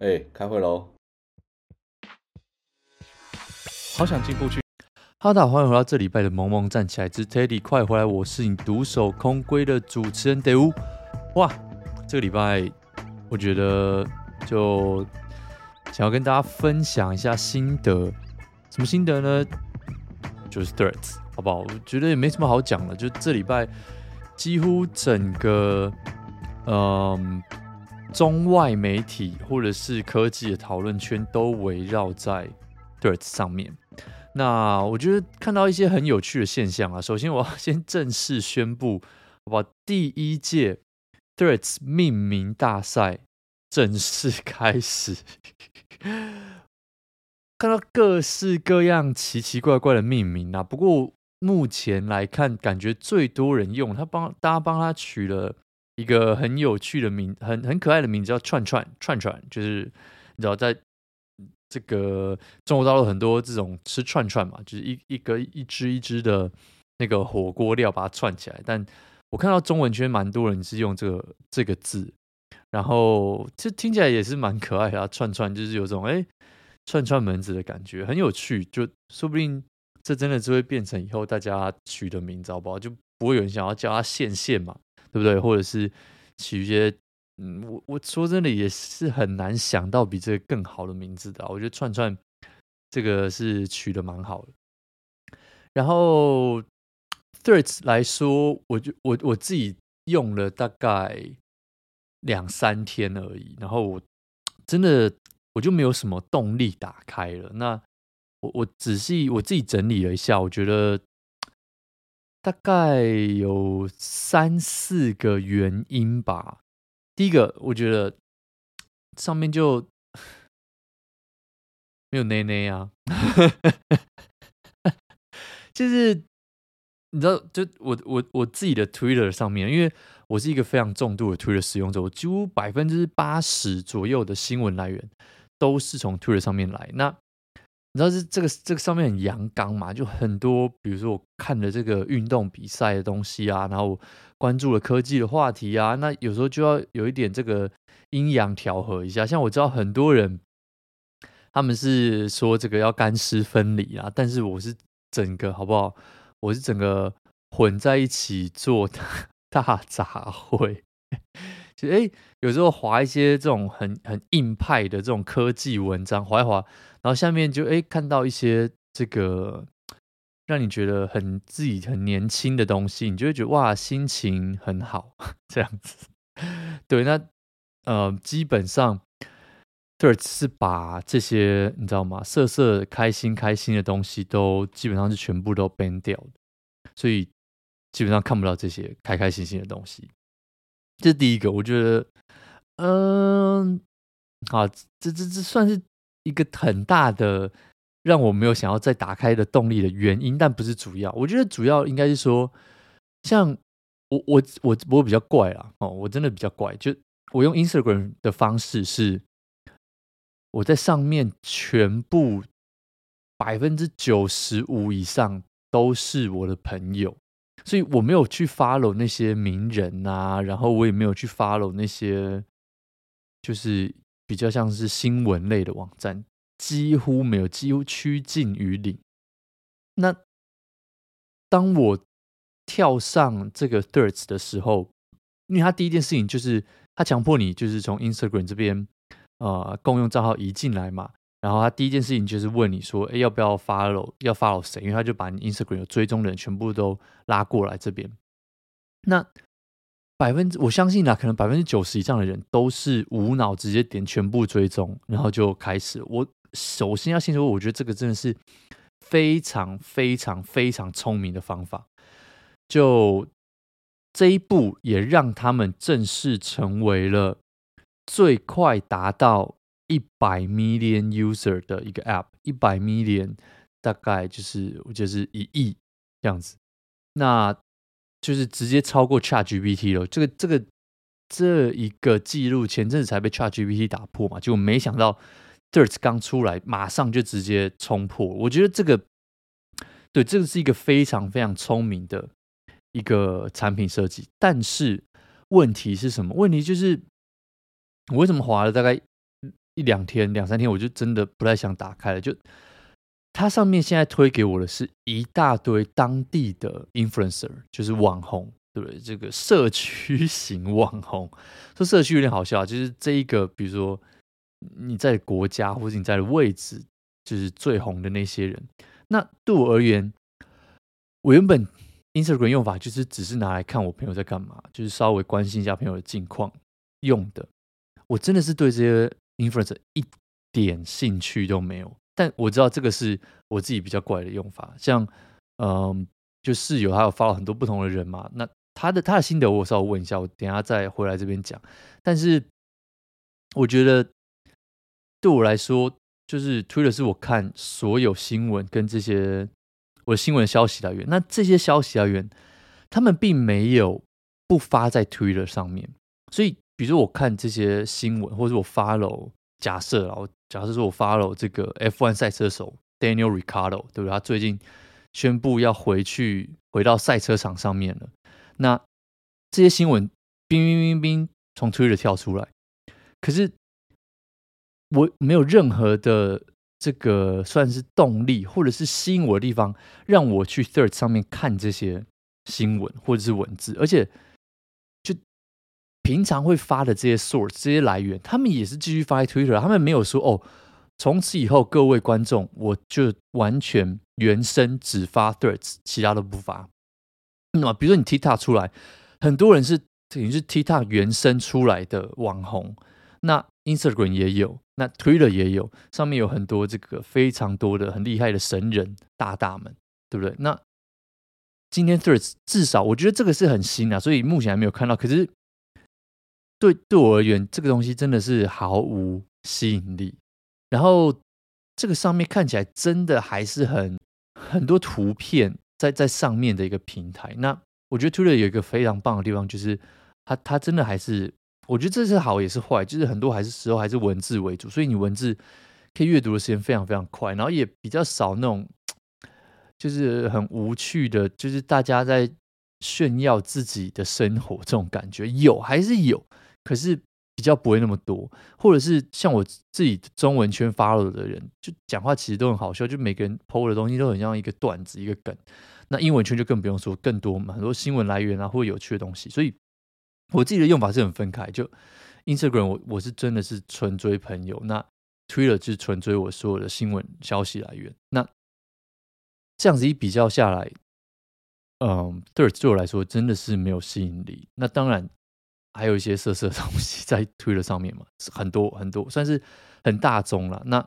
哎、欸，开会喽！好想进步去。哈喽，大家好，欢迎回到这礼拜的《萌萌站起来之 Teddy》，快回来！我是你独守空闺的主持人德乌。哇，这个礼拜我觉得就想要跟大家分享一下心得。什么心得呢？就是 Threads，好不好？我觉得也没什么好讲的，就这礼拜几乎整个嗯。中外媒体或者是科技的讨论圈都围绕在 Threads 上面。那我觉得看到一些很有趣的现象啊。首先，我要先正式宣布，好吧？第一届 Threads 命名大赛正式开始。看到各式各样奇奇怪怪的命名啊。不过目前来看，感觉最多人用，他帮大家帮他取了。一个很有趣的名，很很可爱的名字叫串串串串，就是你知道，在这个中国大陆很多这种吃串串嘛，就是一一个一只一只的那个火锅料把它串起来。但我看到中文圈蛮多人是用这个这个字，然后这听起来也是蛮可爱的啊，串串就是有种哎串串门子的感觉，很有趣。就说不定这真的就会变成以后大家取的名字，好不好？就不会有人想要叫它线线嘛。对不对？或者是取一些，嗯，我我说真的也是很难想到比这个更好的名字的。我觉得串串这个是取得蛮好的。然后 Threads 来说，我就我我自己用了大概两三天而已，然后我真的我就没有什么动力打开了。那我我仔细我自己整理了一下，我觉得。大概有三四个原因吧。第一个，我觉得上面就 没有内内啊，就是你知道，就我我我自己的 Twitter 上面，因为我是一个非常重度的 Twitter 使用者，我几乎百分之八十左右的新闻来源都是从 Twitter 上面来。那你知道是这个这个上面很阳刚嘛？就很多，比如说我看了这个运动比赛的东西啊，然后关注了科技的话题啊，那有时候就要有一点这个阴阳调和一下。像我知道很多人他们是说这个要干湿分离啊，但是我是整个好不好？我是整个混在一起做大杂烩。其实哎，有时候划一些这种很很硬派的这种科技文章，划一划。然后下面就哎看到一些这个让你觉得很自己很年轻的东西，你就会觉得哇，心情很好 这样子。对，那呃基本上 t r 是把这些你知道吗？色色开心开心的东西都基本上是全部都 ban 掉的，所以基本上看不到这些开开心心的东西。这是第一个，我觉得嗯，啊，这这这算是。一个很大的让我没有想要再打开的动力的原因，但不是主要。我觉得主要应该是说，像我我我我比较怪啦哦，我真的比较怪。就我用 Instagram 的方式是，我在上面全部百分之九十五以上都是我的朋友，所以我没有去 follow 那些名人啊，然后我也没有去 follow 那些就是。比较像是新闻类的网站，几乎没有，几乎趋近于零。那当我跳上这个 Threads 的时候，因为他第一件事情就是他强迫你就是从 Instagram 这边呃共用账号移进来嘛，然后他第一件事情就是问你说，哎，要不要 follow？要 follow 谁？因为他就把你 Instagram 有追踪的人全部都拉过来这边。那百分之，我相信啊，可能百分之九十以上的人都是无脑直接点全部追踪，然后就开始。我首先要先说，我觉得这个真的是非常非常非常聪明的方法。就这一步也让他们正式成为了最快达到一百 million user 的一个 app，一百 million 大概就是就是一亿这样子。那就是直接超过 ChatGPT 了，这个这个这一个记录前阵子才被 ChatGPT 打破嘛，就没想到 Threads 刚出来，马上就直接冲破。我觉得这个对这个是一个非常非常聪明的一个产品设计，但是问题是什么？问题就是我为什么滑了大概一两天、两三天，我就真的不太想打开了。就它上面现在推给我的是一大堆当地的 influencer，就是网红，对不对？这个社区型网红，说社区有点好笑，就是这一个，比如说你在国家或者你在的位置，就是最红的那些人。那对我而言，我原本 Instagram 用法就是只是拿来看我朋友在干嘛，就是稍微关心一下朋友的近况用的。我真的是对这些 influencer 一点兴趣都没有。但我知道这个是我自己比较怪的用法，像，嗯，就室友他有发了很多不同的人嘛，那他的他的心得我稍微问一下，我等下再回来这边讲。但是我觉得对我来说，就是 Twitter 是我看所有新闻跟这些我的新闻消息来源，那这些消息来源他们并没有不发在 Twitter 上面，所以比如说我看这些新闻，或者我 follow。假设然后假设说我 follow 这个 F1 赛车手 Daniel Ricciardo，对不对？他最近宣布要回去回到赛车场上面了。那这些新闻，冰冰冰冰从 Twitter 跳出来，可是我没有任何的这个算是动力，或者是吸引我的地方，让我去 Third 上面看这些新闻或者是文字，而且。平常会发的这些 source 这些来源，他们也是继续发在 Twitter，他们没有说哦，从此以后各位观众，我就完全原生只发 Threads，其他都不发。那么，比如说你 TikTok 出来，很多人是等于是 TikTok 原生出来的网红，那 Instagram 也有，那 Twitter 也有，上面有很多这个非常多的很厉害的神人大大们，对不对？那今天 Threads 至少我觉得这个是很新啊，所以目前还没有看到，可是。对对我而言，这个东西真的是毫无吸引力。然后这个上面看起来真的还是很很多图片在在上面的一个平台。那我觉得 Twitter 有一个非常棒的地方，就是它它真的还是，我觉得这是好也是坏，就是很多还是时候还是文字为主，所以你文字可以阅读的时间非常非常快，然后也比较少那种就是很无趣的，就是大家在炫耀自己的生活这种感觉，有还是有。可是比较不会那么多，或者是像我自己中文圈 follow 的人，就讲话其实都很好笑，就每个人 po 的东西都很像一个段子、一个梗。那英文圈就更不用说，更多嘛，很多新闻来源啊，或有趣的东西。所以我自己的用法是很分开，就 Instagram 我我是真的是纯追朋友，那 Twitter 就是纯追我所有的新闻消息来源。那这样子一比较下来，嗯，Third 对我来说真的是没有吸引力。那当然。还有一些色色的东西在推了上面嘛，很多很多，算是很大众了。那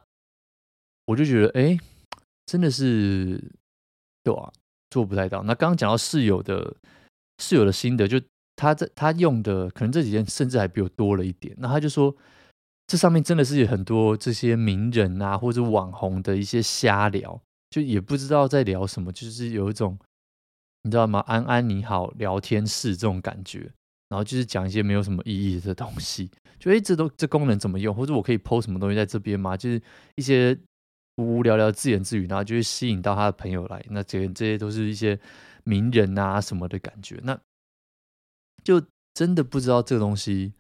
我就觉得，哎，真的是对啊，做不太到。那刚刚讲到室友的室友的心得，就他在他用的，可能这几天甚至还比我多了一点。那他就说，这上面真的是有很多这些名人啊，或者网红的一些瞎聊，就也不知道在聊什么，就是有一种你知道吗？安安你好，聊天室这种感觉。然后就是讲一些没有什么意义的东西，就哎，这都这功能怎么用？或者我可以 PO 什么东西在这边吗？就是一些无无聊聊自言自语，然后就会吸引到他的朋友来。那这这些都是一些名人啊什么的感觉。那就真的不知道这个东西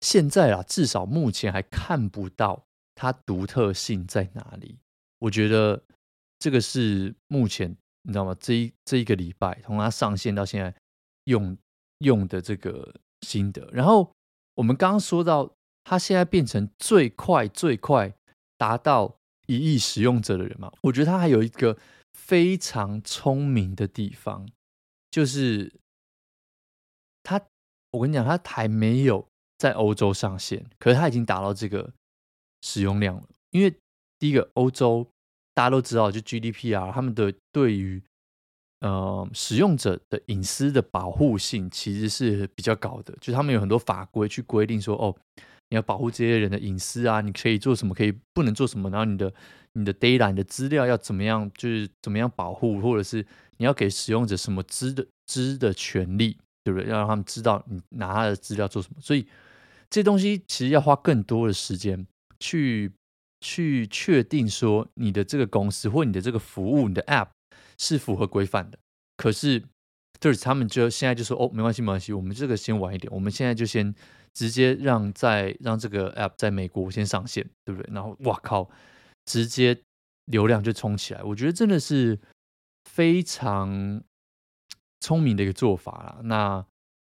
现在啊，至少目前还看不到它独特性在哪里。我觉得这个是目前你知道吗？这一这一个礼拜从它上线到现在用。用的这个心得，然后我们刚刚说到，他现在变成最快最快达到一亿使用者的人嘛？我觉得他还有一个非常聪明的地方，就是他，我跟你讲，他还没有在欧洲上线，可是他已经达到这个使用量了。因为第一个，欧洲大家都知道，就 GDPR，他们的对于呃，使用者的隐私的保护性其实是比较高的，就他们有很多法规去规定说，哦，你要保护这些人的隐私啊，你可以做什么，可以不能做什么，然后你的你的 data、你的资料要怎么样，就是怎么样保护，或者是你要给使用者什么知的知的权利，对不对？要让他们知道你拿他的资料做什么，所以这东西其实要花更多的时间去去确定说你的这个公司或你的这个服务，你的 app。是符合规范的，可是就是他们就现在就说哦，没关系，没关系，我们这个先晚一点，我们现在就先直接让在让这个 app 在美国先上线，对不对？然后哇靠，直接流量就冲起来，我觉得真的是非常聪明的一个做法啦。那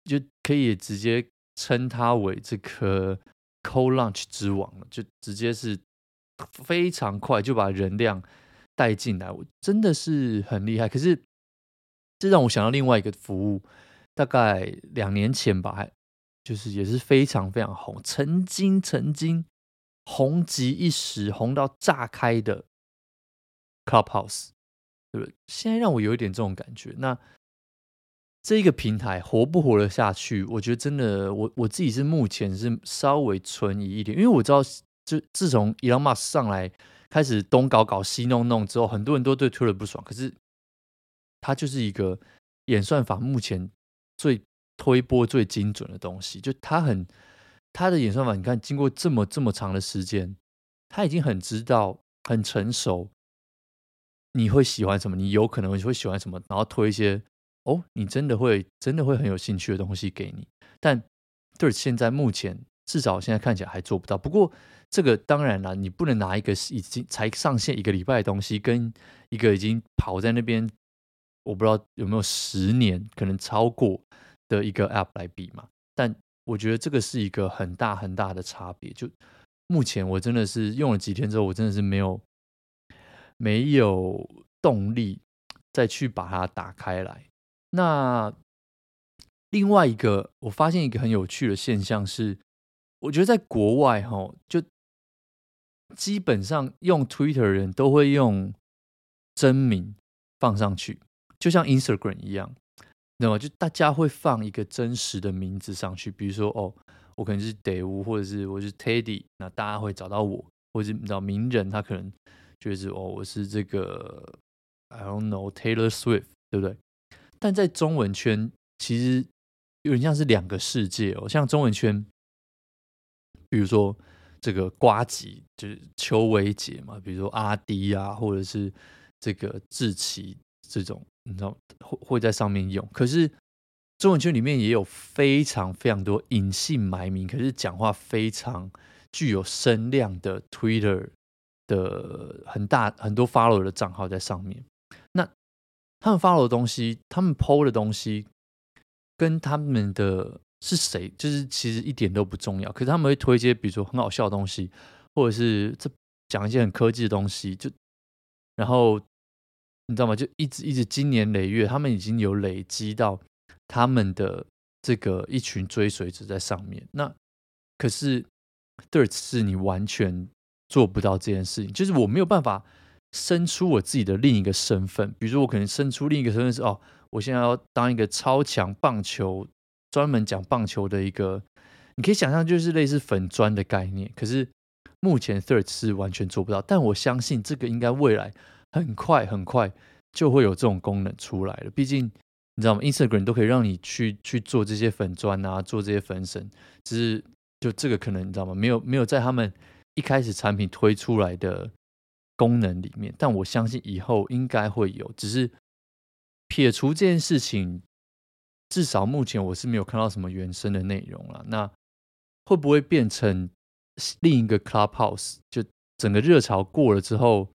就可以直接称它为这个 cold launch 之王了，就直接是非常快就把人量带进来，我真的是很厉害。可是这让我想到另外一个服务，大概两年前吧，还就是也是非常非常红，曾经曾经红极一时，红到炸开的 Clubhouse，对不对？现在让我有一点这种感觉。那这一个平台活不活得下去？我觉得真的，我我自己是目前是稍微存疑一点，因为我知道，就自从 Elon Musk 上来开始东搞搞西弄弄之后，很多人都对 Twitter 不爽。可是它就是一个演算法目前最推播最精准的东西，就它很它的演算法，你看经过这么这么长的时间，它已经很知道很成熟，你会喜欢什么，你有可能会喜欢什么，然后推一些。哦，你真的会真的会很有兴趣的东西给你，但对现在目前至少现在看起来还做不到。不过这个当然了，你不能拿一个已经才上线一个礼拜的东西，跟一个已经跑在那边，我不知道有没有十年可能超过的一个 App 来比嘛。但我觉得这个是一个很大很大的差别。就目前我真的是用了几天之后，我真的是没有没有动力再去把它打开来。那另外一个，我发现一个很有趣的现象是，我觉得在国外哈，就基本上用 Twitter 的人都会用真名放上去，就像 Instagram 一样，那么就大家会放一个真实的名字上去，比如说哦，我可能是 Dave，或者是我是 Teddy，那大家会找到我，或者是你知道名人，他可能就是哦，我是这个 I don't know Taylor Swift，对不对？但在中文圈，其实有点像是两个世界哦。像中文圈，比如说这个瓜吉，就是邱维杰嘛，比如说阿迪啊，或者是这个志奇这种，你知道会会在上面用。可是中文圈里面也有非常非常多隐姓埋名，可是讲话非常具有声量的 Twitter 的很大很多 Follow 的账号在上面。那他们 follow 的东西，他们 po 的东西，跟他们的是谁，就是其实一点都不重要。可是他们会推一些，比如说很好笑的东西，或者是这讲一些很科技的东西，就然后你知道吗？就一直一直经年累月，他们已经有累积到他们的这个一群追随者在上面。那可是 Threads 是你完全做不到这件事情，就是我没有办法。生出我自己的另一个身份，比如说我可能生出另一个身份是哦，我现在要当一个超强棒球，专门讲棒球的一个，你可以想象就是类似粉专的概念。可是目前 Third 是完全做不到，但我相信这个应该未来很快很快就会有这种功能出来了。毕竟你知道吗？Instagram 都可以让你去去做这些粉专啊，做这些粉身，只是就这个可能你知道吗？没有没有在他们一开始产品推出来的。功能里面，但我相信以后应该会有。只是撇除这件事情，至少目前我是没有看到什么原生的内容了。那会不会变成另一个 Clubhouse？就整个热潮过了之后，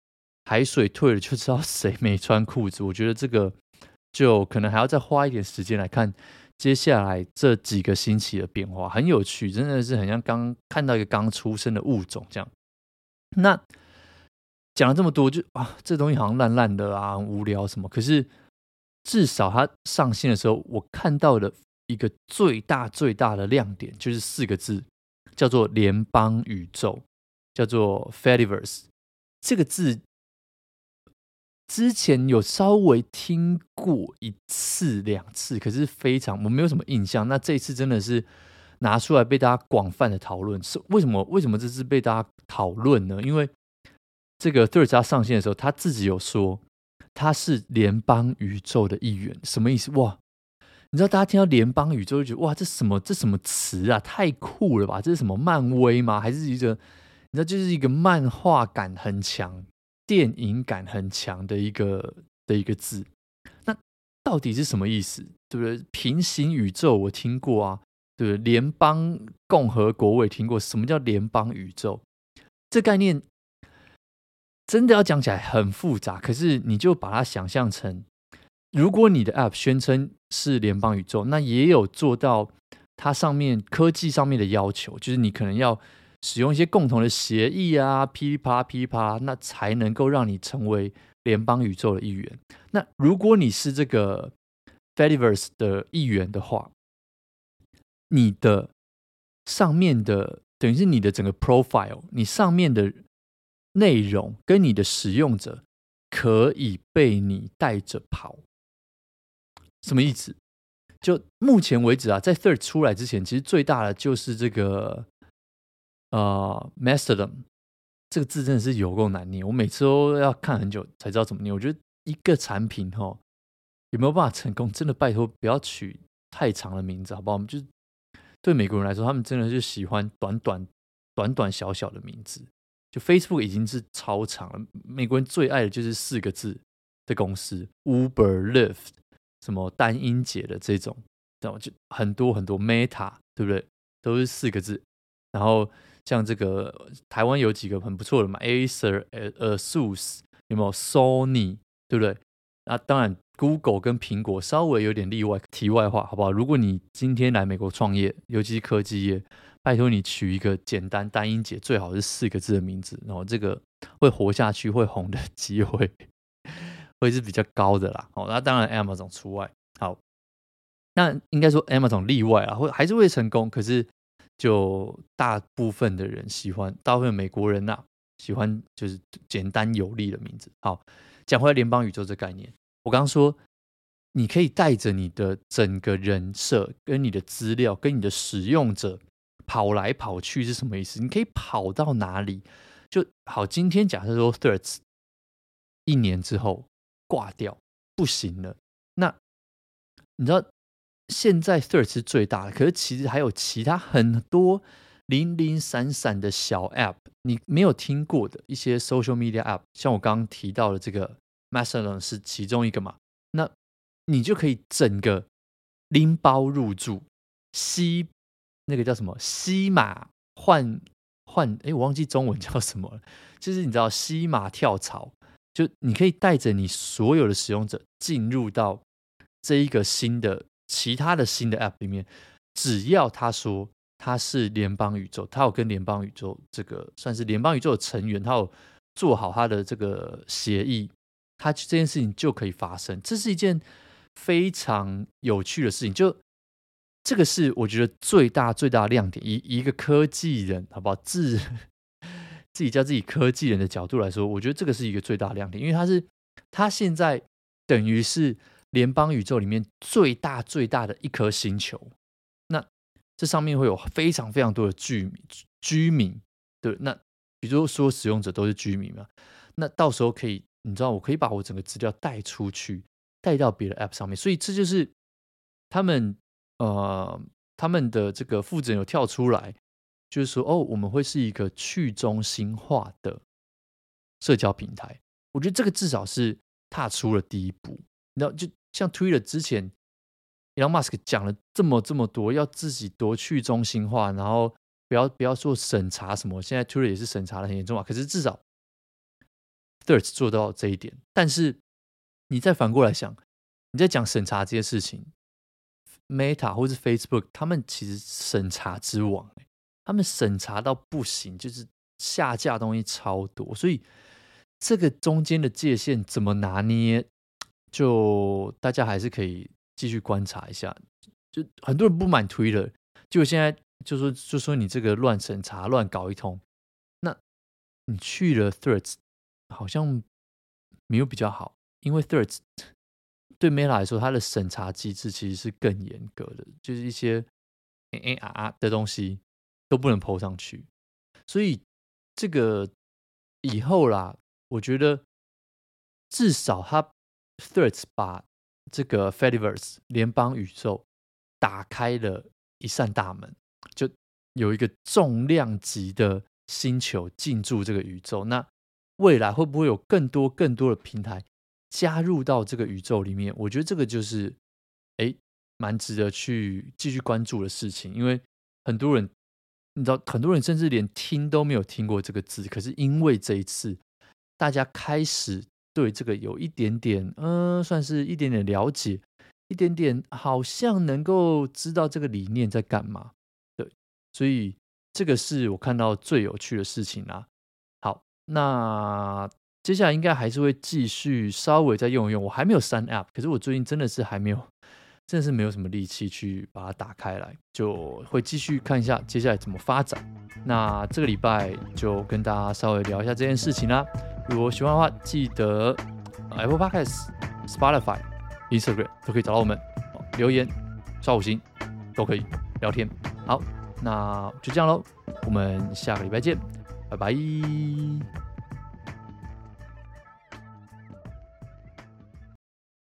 海水退了，就知道谁没穿裤子。我觉得这个就可能还要再花一点时间来看接下来这几个星期的变化，很有趣，真的是很像刚看到一个刚出生的物种这样。那。讲了这么多，就啊，这东西好像烂烂的啊，无聊什么。可是至少它上线的时候，我看到的一个最大最大的亮点就是四个字，叫做“联邦宇宙”，叫做 Fediverse。这个字之前有稍微听过一次两次，可是非常我没有什么印象。那这一次真的是拿出来被大家广泛的讨论，是为什么？为什么这次被大家讨论呢？因为这个 Threads 上线的时候，他自己有说他是联邦宇宙的一员，什么意思？哇！你知道大家听到联邦宇宙就觉得哇，这什么这什么词啊？太酷了吧！这是什么漫威吗？还是一个你知道，就是一个漫画感很强、电影感很强的一个的一个字？那到底是什么意思？对不对？平行宇宙我听过啊，对不对？联邦共和国我也听过，什么叫联邦宇宙？这概念真的要讲起来很复杂，可是你就把它想象成，如果你的 App 宣称是联邦宇宙，那也有做到它上面科技上面的要求，就是你可能要使用一些共同的协议啊，噼里啪啦噼里啪啦，那才能够让你成为联邦宇宙的一员。那如果你是这个 Fediverse 的一员的话，你的上面的等于是你的整个 profile，你上面的内容跟你的使用者可以被你带着跑。什么意思？就目前为止啊，在 Third 出来之前，其实最大的就是这个呃，Masterdom 这个字真的是有够难念，我每次都要看很久才知道怎么念。我觉得一个产品哈有没有办法成功，真的拜托不要取太长的名字，好不好？我们就是。对美国人来说，他们真的是喜欢短短、短短小小的名字。就 Facebook 已经是超长了，美国人最爱的就是四个字的公司，Uber、Lyft，什么单音节的这种，知道吗？就很多很多 Meta，对不对？都是四个字。然后像这个台湾有几个很不错的嘛，Acer、ASUS，有没有 Sony，对不对？那当然。Google 跟苹果稍微有点例外，题外话，好不好？如果你今天来美国创业，尤其是科技业，拜托你取一个简单单音节，最好是四个字的名字，然后这个会活下去、会红的机会会是比较高的啦。好，那当然 Amazon 除外。好，那应该说 Amazon 例外啊，会还是会成功。可是就大部分的人喜欢，大部分美国人呐、啊、喜欢就是简单有力的名字。好，讲回来联邦宇宙这概念。我刚刚说，你可以带着你的整个人设、跟你的资料、跟你的使用者跑来跑去是什么意思？你可以跑到哪里？就好。今天假设说 Threads 一年之后挂掉不行了，那你知道现在 Threads 是最大的，可是其实还有其他很多零零散散的小 App，你没有听过的一些 Social Media App，像我刚刚提到的这个。Mastodon 是其中一个嘛？那你就可以整个拎包入住，吸那个叫什么？吸马换换？哎，我忘记中文叫什么了。就是你知道吸马跳槽，就你可以带着你所有的使用者进入到这一个新的、其他的新的 App 里面。只要他说他是联邦宇宙，他有跟联邦宇宙这个算是联邦宇宙的成员，他有做好他的这个协议。它这件事情就可以发生，这是一件非常有趣的事情。就这个是我觉得最大最大的亮点。以一个科技人，好不好？自 自己叫自己科技人的角度来说，我觉得这个是一个最大的亮点，因为它是它现在等于是联邦宇宙里面最大最大的一颗星球。那这上面会有非常非常多的居民，居民对，那比如说使用者都是居民嘛，那到时候可以。你知道，我可以把我整个资料带出去，带到别的 App 上面，所以这就是他们呃他们的这个负责人有跳出来，就是说哦，我们会是一个去中心化的社交平台。我觉得这个至少是踏出了第一步。你知道，就像 Twitter 之前，Elon Musk 讲了这么这么多，要自己多去中心化，然后不要不要做审查什么。现在 Twitter 也是审查的很严重啊，可是至少。Threads 做到这一点，但是你再反过来想，你在讲审查这些事情，Meta 或是 Facebook，他们其实审查之王，他们审查到不行，就是下架东西超多，所以这个中间的界限怎么拿捏，就大家还是可以继续观察一下。就很多人不满 Twitter，就现在就说就说你这个乱审查、乱搞一通，那你去了 Threads。好像没有比较好，因为 Threads 对 Meta 来说，它的审查机制其实是更严格的，就是一些 AR 的东西都不能 PO 上去。所以这个以后啦，我觉得至少它 Threads 把这个 Fediverse 联邦宇宙打开了一扇大门，就有一个重量级的星球进驻这个宇宙。那未来会不会有更多更多的平台加入到这个宇宙里面？我觉得这个就是，哎，蛮值得去继续关注的事情，因为很多人，你知道，很多人甚至连听都没有听过这个字，可是因为这一次，大家开始对这个有一点点，嗯、算是一点点了解，一点点好像能够知道这个理念在干嘛，对，所以这个是我看到最有趣的事情啦。那接下来应该还是会继续稍微再用一用，我还没有删 App，可是我最近真的是还没有。真的是没有什么力气去把它打开来，就会继续看一下接下来怎么发展。那这个礼拜就跟大家稍微聊一下这件事情啦。如果喜欢的话，记得 Apple Podcasts、Spotify、Instagram 都可以找到我们，留言、刷五星都可以聊天。好，那就这样喽，我们下个礼拜见，拜拜。